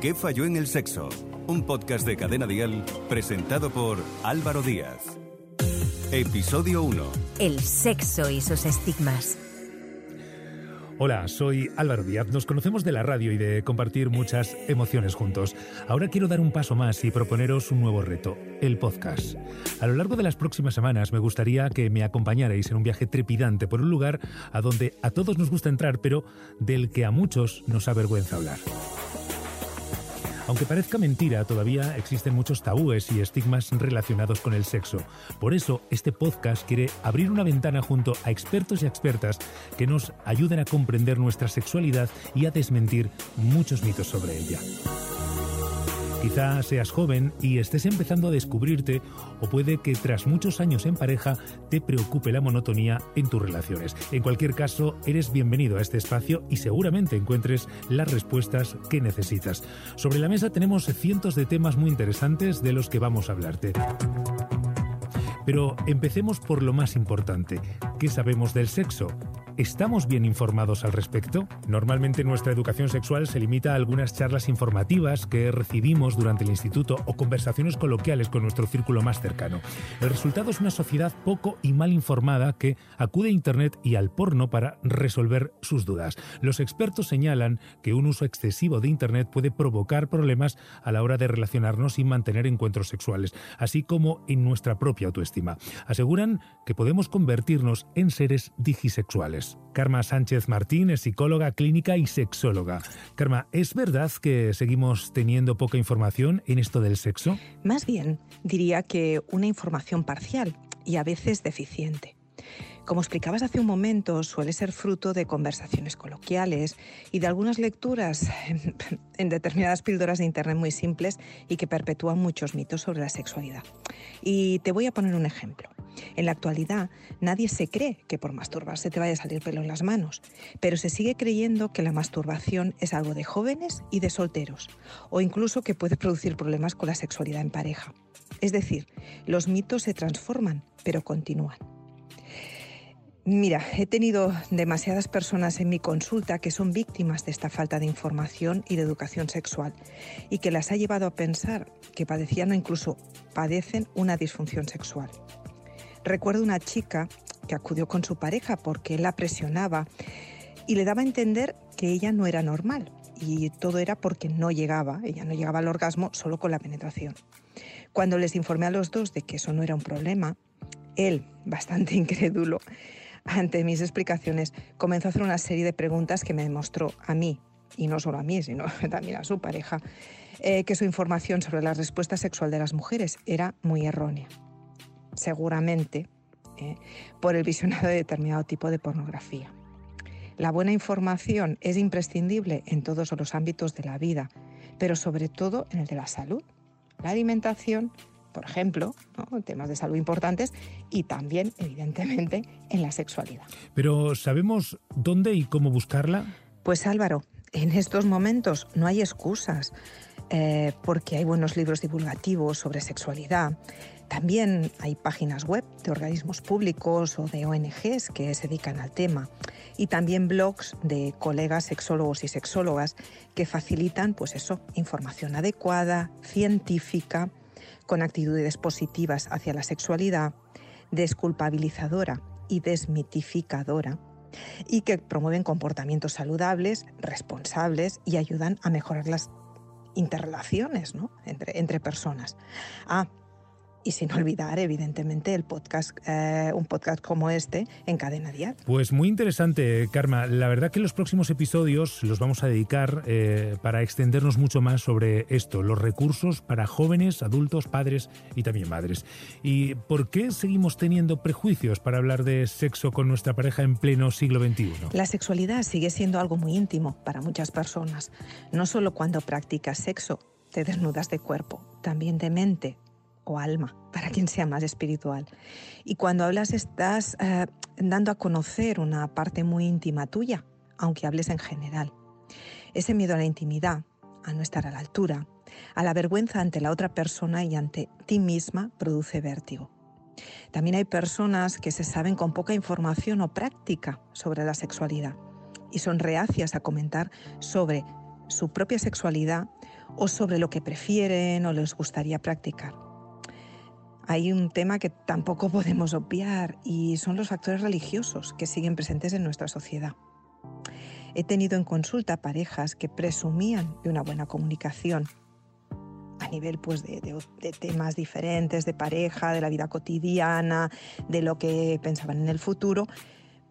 ¿Qué falló en el sexo? Un podcast de Cadena Dial presentado por Álvaro Díaz. Episodio 1. El sexo y sus estigmas. Hola, soy Álvaro Díaz. Nos conocemos de la radio y de compartir muchas emociones juntos. Ahora quiero dar un paso más y proponeros un nuevo reto, el podcast. A lo largo de las próximas semanas me gustaría que me acompañarais en un viaje trepidante por un lugar a donde a todos nos gusta entrar, pero del que a muchos nos avergüenza hablar. Aunque parezca mentira, todavía existen muchos tabúes y estigmas relacionados con el sexo. Por eso, este podcast quiere abrir una ventana junto a expertos y expertas que nos ayuden a comprender nuestra sexualidad y a desmentir muchos mitos sobre ella. Quizá seas joven y estés empezando a descubrirte o puede que tras muchos años en pareja te preocupe la monotonía en tus relaciones. En cualquier caso, eres bienvenido a este espacio y seguramente encuentres las respuestas que necesitas. Sobre la mesa tenemos cientos de temas muy interesantes de los que vamos a hablarte. Pero empecemos por lo más importante. ¿Qué sabemos del sexo? ¿Estamos bien informados al respecto? Normalmente nuestra educación sexual se limita a algunas charlas informativas que recibimos durante el instituto o conversaciones coloquiales con nuestro círculo más cercano. El resultado es una sociedad poco y mal informada que acude a Internet y al porno para resolver sus dudas. Los expertos señalan que un uso excesivo de Internet puede provocar problemas a la hora de relacionarnos y mantener encuentros sexuales, así como en nuestra propia autoestima. Aseguran que podemos convertirnos en seres digisexuales. Karma Sánchez Martín es psicóloga clínica y sexóloga. Karma, ¿es verdad que seguimos teniendo poca información en esto del sexo? Más bien, diría que una información parcial y a veces deficiente. Como explicabas hace un momento, suele ser fruto de conversaciones coloquiales y de algunas lecturas en determinadas píldoras de Internet muy simples y que perpetúan muchos mitos sobre la sexualidad. Y te voy a poner un ejemplo. En la actualidad, nadie se cree que por masturbarse te vaya a salir pelo en las manos, pero se sigue creyendo que la masturbación es algo de jóvenes y de solteros, o incluso que puede producir problemas con la sexualidad en pareja. Es decir, los mitos se transforman, pero continúan. Mira, he tenido demasiadas personas en mi consulta que son víctimas de esta falta de información y de educación sexual y que las ha llevado a pensar que padecían o incluso padecen una disfunción sexual. Recuerdo una chica que acudió con su pareja porque él la presionaba y le daba a entender que ella no era normal y todo era porque no llegaba, ella no llegaba al orgasmo solo con la penetración. Cuando les informé a los dos de que eso no era un problema, él, bastante incrédulo, ante mis explicaciones, comenzó a hacer una serie de preguntas que me demostró a mí, y no solo a mí, sino también a su pareja, eh, que su información sobre la respuesta sexual de las mujeres era muy errónea seguramente eh, por el visionado de determinado tipo de pornografía. La buena información es imprescindible en todos los ámbitos de la vida, pero sobre todo en el de la salud, la alimentación, por ejemplo, temas de salud importantes y también, evidentemente, en la sexualidad. Pero ¿sabemos dónde y cómo buscarla? Pues Álvaro, en estos momentos no hay excusas, eh, porque hay buenos libros divulgativos sobre sexualidad, también hay páginas web de organismos públicos o de ONGs que se dedican al tema y también blogs de colegas sexólogos y sexólogas que facilitan pues eso, información adecuada, científica, con actitudes positivas hacia la sexualidad, desculpabilizadora y desmitificadora y que promueven comportamientos saludables, responsables y ayudan a mejorar las interrelaciones entre, entre personas. Ah, y sin olvidar, evidentemente, el podcast, eh, un podcast como este en Cadena Dial. Pues muy interesante, Karma. La verdad que los próximos episodios los vamos a dedicar eh, para extendernos mucho más sobre esto, los recursos para jóvenes, adultos, padres y también madres. ¿Y por qué seguimos teniendo prejuicios para hablar de sexo con nuestra pareja en pleno siglo XXI? La sexualidad sigue siendo algo muy íntimo para muchas personas. No solo cuando practicas sexo, te desnudas de cuerpo, también de mente, o alma, para quien sea más espiritual. Y cuando hablas estás eh, dando a conocer una parte muy íntima tuya, aunque hables en general. Ese miedo a la intimidad, a no estar a la altura, a la vergüenza ante la otra persona y ante ti misma produce vértigo. También hay personas que se saben con poca información o práctica sobre la sexualidad y son reacias a comentar sobre su propia sexualidad o sobre lo que prefieren o les gustaría practicar. Hay un tema que tampoco podemos obviar y son los factores religiosos que siguen presentes en nuestra sociedad. He tenido en consulta parejas que presumían de una buena comunicación a nivel pues, de, de, temas diferentes, de pareja, de la vida cotidiana, de lo que pensaban en el futuro,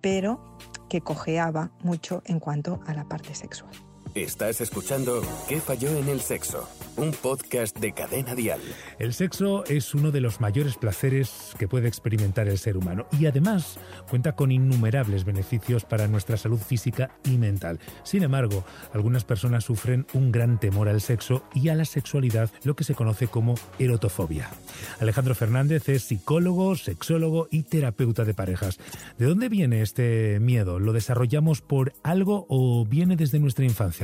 pero que cojeaba mucho en cuanto a la parte sexual. Estás escuchando ¿Qué falló en el sexo? Un podcast de cadena dial. El sexo es uno de los mayores placeres que puede experimentar el ser humano y además cuenta con innumerables beneficios para nuestra salud física y mental. Sin embargo, algunas personas sufren un gran temor al sexo y a la sexualidad, lo que se conoce como erotofobia. Alejandro Fernández es psicólogo, sexólogo y terapeuta de parejas. ¿De dónde viene este miedo? ¿Lo desarrollamos por algo o viene desde nuestra infancia?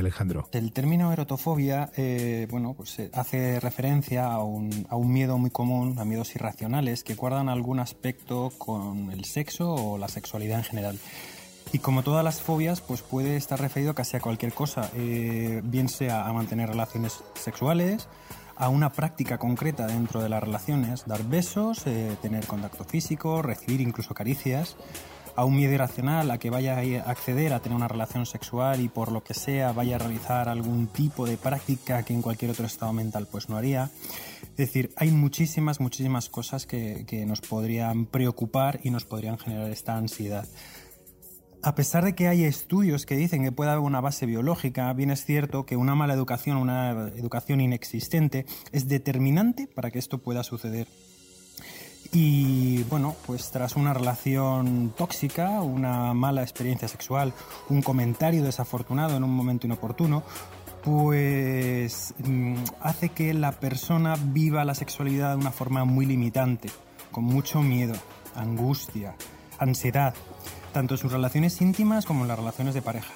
El término erotofobia, eh, bueno, pues eh, hace referencia a un, a un, miedo muy común, a miedos irracionales que guardan algún aspecto con el sexo o la sexualidad en general. Y como todas las fobias, pues puede estar referido casi a cualquier cosa, eh, bien sea a mantener relaciones sexuales, a una práctica concreta dentro de las relaciones, dar besos, tener contacto físico, recibir incluso caricias, a un miedo irracional, a que vaya a acceder a tener una relación sexual y por lo que sea vaya a realizar algún tipo de práctica que en cualquier otro estado mental pues no haría. Es decir, hay muchísimas, muchísimas cosas que, que nos podrían preocupar y nos podrían generar esta ansiedad. A pesar de que hay estudios que dicen que puede haber una base biológica, bien es cierto que una mala educación, una educación inexistente, es determinante para que esto pueda suceder. Y bueno, pues tras una relación tóxica, una mala experiencia sexual, un comentario desafortunado en un momento inoportuno, pues mm, hace que la persona viva la sexualidad de una forma muy limitante, con mucho miedo, angustia, ansiedad, tanto en sus relaciones íntimas como en las relaciones de pareja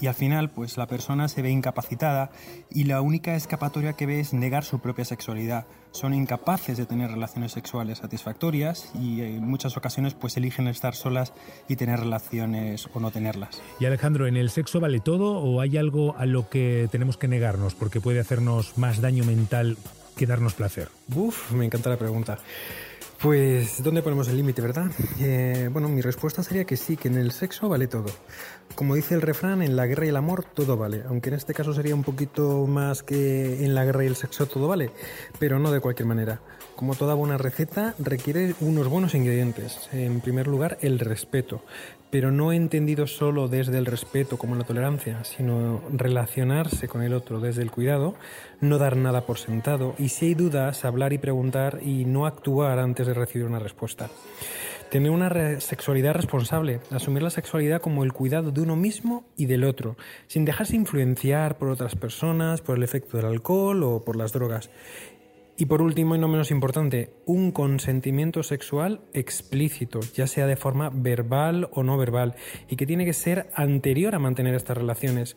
y al final pues la persona se ve incapacitada y la única escapatoria que ve es negar su propia sexualidad. Son incapaces de tener relaciones sexuales satisfactorias y en muchas ocasiones pues eligen estar solas y tener relaciones o no tenerlas. Y Alejandro, ¿en el sexo vale todo o hay algo a lo que tenemos que negarnos porque puede hacernos más daño mental que darnos placer? Uf, me encanta la pregunta. Pues, ¿dónde ponemos el límite, verdad? Eh, bueno, mi respuesta sería que sí, que en el sexo vale todo. Como dice el refrán, en la guerra y el amor todo vale, aunque en este caso sería un poquito más que en la guerra y el sexo todo vale, pero no de cualquier manera. Como toda buena receta, requiere unos buenos ingredientes. En primer lugar, el respeto, pero no entendido solo desde el respeto como la tolerancia, sino relacionarse con el otro desde el cuidado, no dar nada por sentado y si hay dudas, hablar y preguntar y no actuar antes de recibir una respuesta. Tener una sexualidad responsable, asumir la sexualidad como el cuidado de uno mismo y del otro, sin dejarse influenciar por otras personas, por el efecto del alcohol o por las drogas. Y por último, y no menos importante, un consentimiento sexual explícito, ya sea de forma verbal o no verbal, y que tiene que ser anterior a mantener estas relaciones.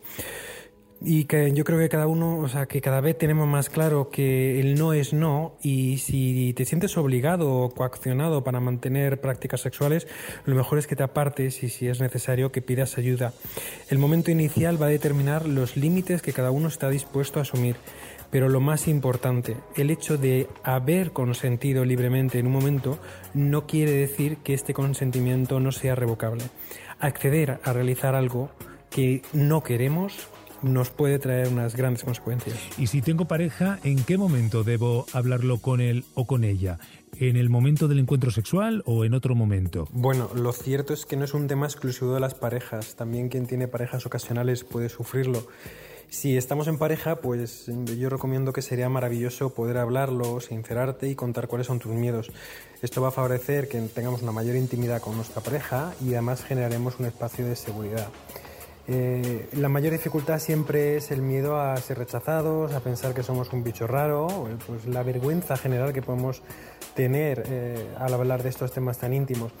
Y que yo creo que cada uno, o sea, que cada vez tenemos más claro que el no es no y si te sientes obligado o coaccionado para mantener prácticas sexuales, lo mejor es que te apartes y si es necesario que pidas ayuda. El momento inicial va a determinar los límites que cada uno está dispuesto a asumir. Pero lo más importante, el hecho de haber consentido libremente en un momento no quiere decir que este consentimiento no sea revocable. Acceder a realizar algo que no queremos nos puede traer unas grandes consecuencias. Y si tengo pareja, ¿en qué momento debo hablarlo con él o con ella? ¿En el momento del encuentro sexual o en otro momento? Bueno, lo cierto es que no es un tema exclusivo de las parejas. También quien tiene parejas ocasionales puede sufrirlo. Si estamos en pareja, pues yo recomiendo que sería maravilloso poder hablarlo, sincerarte y contar cuáles son tus miedos. Esto va a favorecer que tengamos una mayor intimidad con nuestra pareja y además generaremos un espacio de seguridad. Eh, la mayor dificultad siempre es el miedo a ser rechazados, a pensar que somos un bicho raro, pues la vergüenza general que podemos tener eh, al hablar de estos temas tan íntimos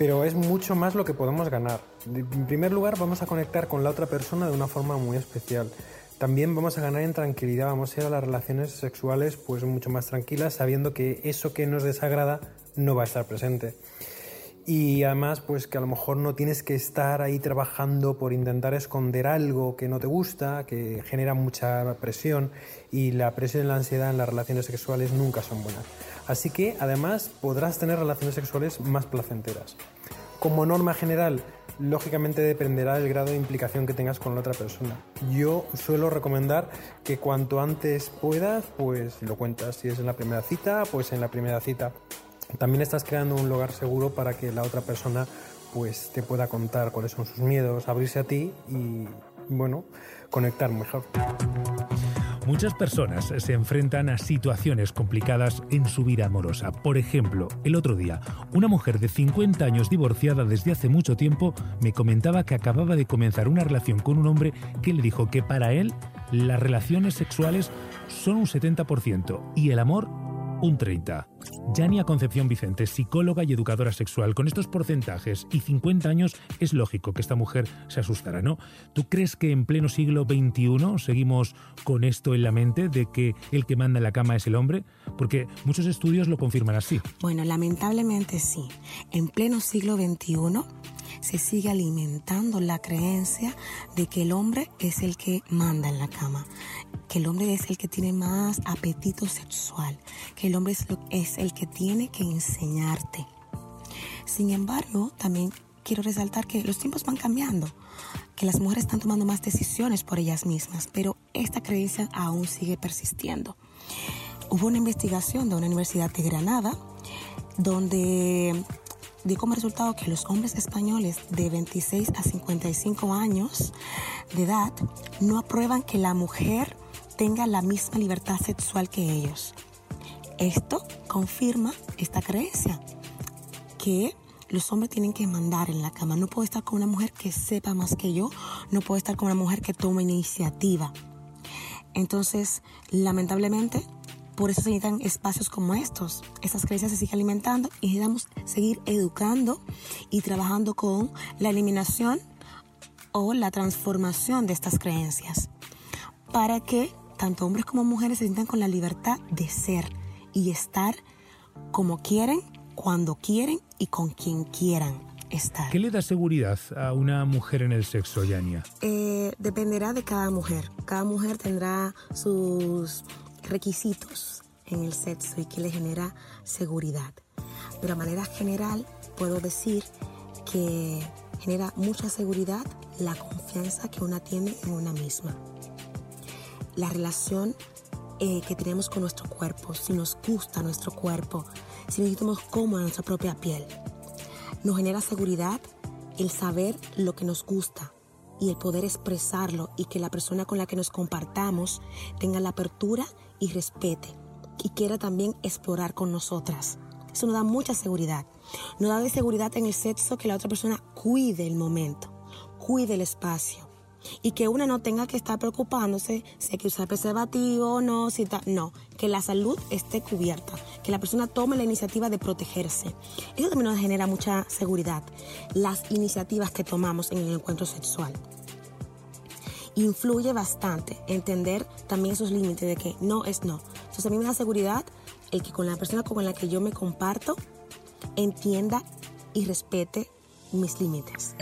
pero es mucho más lo que podemos ganar. En primer lugar, vamos a conectar con la otra persona de una forma muy especial. También vamos a ganar en tranquilidad, vamos a ir a las relaciones sexuales pues mucho más tranquilas, sabiendo que eso que nos desagrada no va a estar presente. Y además pues que a lo mejor no tienes que estar ahí trabajando por intentar esconder algo que no te gusta, que genera mucha presión y la presión y la ansiedad en las relaciones sexuales nunca son buenas. Así que además podrás tener relaciones sexuales más placenteras. Como norma general, lógicamente dependerá del grado de implicación que tengas con la otra persona. Yo suelo recomendar que cuanto antes puedas, pues lo cuentas. Si es en la primera cita, pues en la primera cita. También estás creando un lugar seguro para que la otra persona pues te pueda contar cuáles son sus miedos, abrirse a ti y bueno, conectar mejor. Muchas personas se enfrentan a situaciones complicadas en su vida amorosa. Por ejemplo, el otro día, una mujer de 50 años divorciada desde hace mucho tiempo me comentaba que acababa de comenzar una relación con un hombre que le dijo que para él las relaciones sexuales son un 70% y el amor un 30. Yania Concepción Vicente, psicóloga y educadora sexual, con estos porcentajes y 50 años es lógico que esta mujer se asustara, ¿no? ¿Tú crees que en pleno siglo XXI seguimos con esto en la mente de que el que manda en la cama es el hombre? Porque muchos estudios lo confirman así. Bueno, lamentablemente sí. En pleno siglo XXI se sigue alimentando la creencia de que el hombre es el que manda en la cama, que el hombre es el que tiene más apetito sexual, que el hombre es, es el que tiene que enseñarte. Sin embargo, también quiero resaltar que los tiempos van cambiando, que las mujeres están tomando más decisiones por ellas mismas, pero esta creencia aún sigue persistiendo. Hubo una investigación de una universidad de Granada donde dio como resultado que los hombres españoles de 26 a 55 años de edad no aprueban que la mujer tenga la misma libertad sexual que ellos. Esto confirma esta creencia, que los hombres tienen que mandar en la cama. No puedo estar con una mujer que sepa más que yo, no puedo estar con una mujer que tome iniciativa. Entonces, lamentablemente, por eso se necesitan espacios como estos. Estas creencias se siguen alimentando y necesitamos seguir educando y trabajando con la eliminación o la transformación de estas creencias para que tanto hombres como mujeres se sientan con la libertad de ser y estar como quieren, cuando quieren y con quien quieran estar. ¿Qué le da seguridad a una mujer en el sexo, Yania? Eh, dependerá de cada mujer. Cada mujer tendrá sus requisitos en el sexo y que le genera seguridad. Pero a manera general puedo decir que genera mucha seguridad la confianza que una tiene en una misma. La relación eh, que tenemos con nuestro cuerpo, si nos gusta nuestro cuerpo, si nos sentimos cómodos en nuestra propia piel. Nos genera seguridad el saber lo que nos gusta, y el poder expresarlo y que la persona con la que nos compartamos tenga la apertura y respete y quiera también explorar con nosotras. Eso nos da mucha seguridad. Nos da de seguridad en el sexo que la otra persona cuide el momento, cuide el espacio. Y que una no tenga que estar preocupándose si hay que usar preservativo o no, si no, que la salud esté cubierta, que la persona tome la iniciativa de protegerse. Eso también nos genera mucha seguridad, las iniciativas que tomamos en el encuentro sexual influye bastante entender también esos límites de que no es no. Entonces a mí me da seguridad el que con la persona con la que yo me comparto entienda y respete mis límites.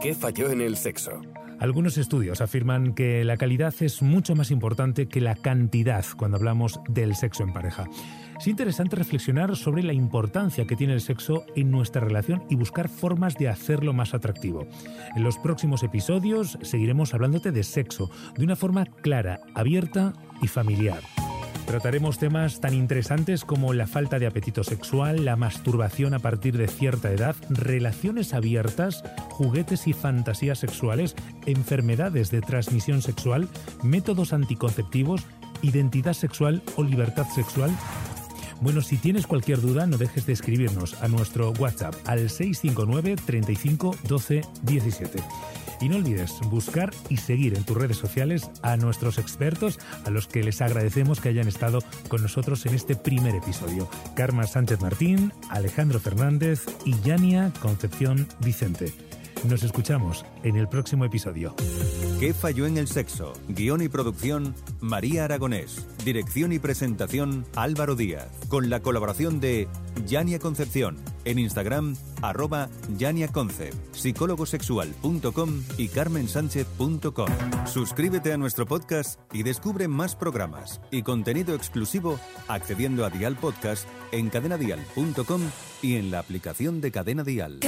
¿Qué falló en el sexo? Algunos estudios afirman que la calidad es mucho más importante que la cantidad cuando hablamos del sexo en pareja. Es interesante reflexionar sobre la importancia que tiene el sexo en nuestra relación y buscar formas de hacerlo más atractivo. En los próximos episodios seguiremos hablándote de sexo de una forma clara, abierta y familiar. Trataremos temas tan interesantes como la falta de apetito sexual, la masturbación a partir de cierta edad, relaciones abiertas, juguetes y fantasías sexuales, enfermedades de transmisión sexual, métodos anticonceptivos, identidad sexual o libertad sexual. Bueno, si tienes cualquier duda, no dejes de escribirnos a nuestro WhatsApp al 659 35 12 17. Y no olvides buscar y seguir en tus redes sociales a nuestros expertos, a los que les agradecemos que hayan estado con nosotros en este primer episodio. Karma Sánchez Martín, Alejandro Fernández y Yania Concepción Vicente. Nos escuchamos en el próximo episodio. ¿Qué falló en el sexo? Guión y producción, María Aragonés. Dirección y presentación, Álvaro Díaz. Con la colaboración de Yania Concepción, En Instagram, arroba yaniaconcept, psicólogosexual.com y carmensánchez.com. Suscríbete a nuestro podcast y descubre más programas y contenido exclusivo accediendo a Dial Podcast en cadenadial.com y en la aplicación de Cadena Dial.